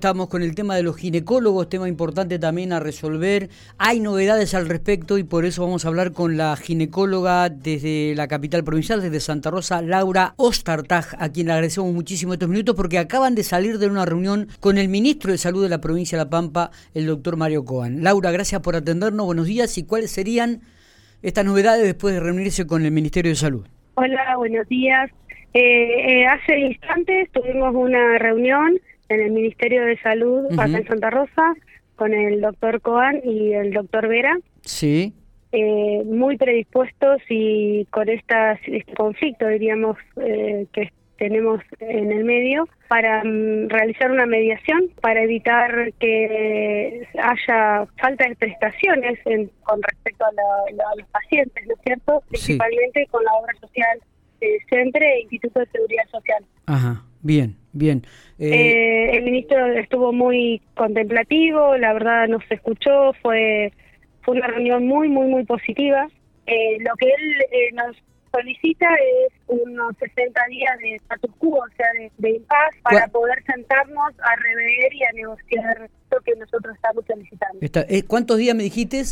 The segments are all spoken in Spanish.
Estamos con el tema de los ginecólogos, tema importante también a resolver. Hay novedades al respecto y por eso vamos a hablar con la ginecóloga desde la capital provincial, desde Santa Rosa, Laura Ostartag, a quien le agradecemos muchísimo estos minutos porque acaban de salir de una reunión con el ministro de Salud de la provincia de La Pampa, el doctor Mario Coan. Laura, gracias por atendernos. Buenos días. ¿Y cuáles serían estas novedades después de reunirse con el Ministerio de Salud? Hola, buenos días. Eh, eh, hace instantes tuvimos una reunión en el Ministerio de Salud acá en Santa Rosa con el doctor Coan y el doctor Vera. Sí. Eh, muy predispuestos y con esta, este conflicto, diríamos, eh, que tenemos en el medio para mm, realizar una mediación para evitar que haya falta de prestaciones con respecto a, los pacientes, ¿no es cierto? Principalmente con la obra social de Centre e Instituto de Seguridad Social. Ajá. Bien, bien. Eh, eh, el ministro estuvo muy contemplativo, la verdad nos escuchó, fue, fue una reunión muy, muy, muy positiva. Eh, lo que él nos solicita es unos 60 días de status quo, o sea, de, de impas, para poder sentarnos a rever y a negociar lo que nosotros estamos solicitando. ¿Cuántos días me dijiste?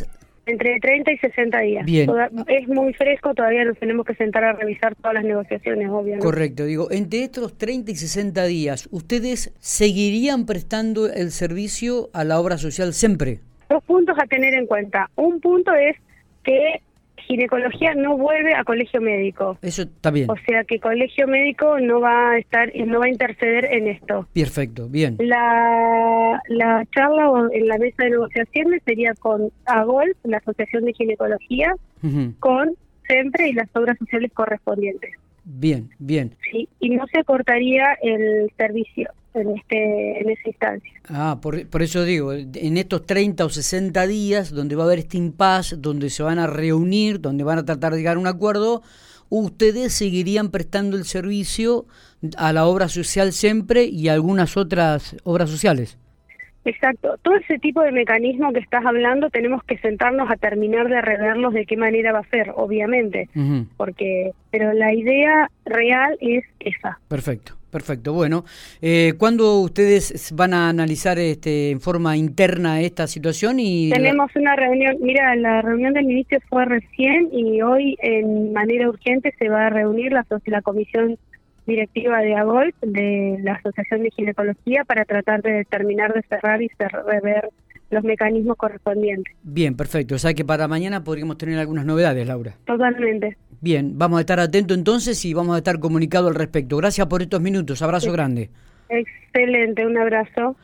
Entre 30 y 60 días. Bien. es muy fresco, todavía nos tenemos que sentar a revisar todas las negociaciones, obviamente. Correcto, digo, entre estos 30 y 60 días, ¿ustedes seguirían prestando el servicio a la obra social siempre? Dos puntos a tener en cuenta. Un punto es que ginecología no vuelve a colegio médico. Eso está bien. O sea que colegio médico no va a estar, no va a interceder en esto. Perfecto, bien. La, la charla en la mesa de negociaciones sería con AGOL, la Asociación de Ginecología, con SEMPRE y las obras sociales correspondientes. Bien, bien. Sí, y no se cortaría el servicio en este en instancia. Ah, por, por eso digo, en estos 30 o 60 días donde va a haber este impasse, donde se van a reunir, donde van a tratar de llegar a un acuerdo, ustedes seguirían prestando el servicio a la obra social siempre y a algunas otras obras sociales. Exacto. Todo ese tipo de mecanismo que estás hablando tenemos que sentarnos a terminar de reverlos de qué manera va a ser, obviamente, porque pero la idea real es esa. Perfecto. Perfecto, bueno, eh, ¿cuándo ustedes van a analizar este, en forma interna esta situación? y Tenemos una reunión, mira, la reunión del ministro fue recién y hoy en manera urgente se va a reunir la, la comisión directiva de AGOL, de la Asociación de Ginecología, para tratar de terminar de cerrar y rever los mecanismos correspondientes. Bien, perfecto. O sea que para mañana podríamos tener algunas novedades, Laura. Totalmente. Bien, vamos a estar atentos entonces y vamos a estar comunicados al respecto. Gracias por estos minutos. Abrazo grande. Excelente, un abrazo.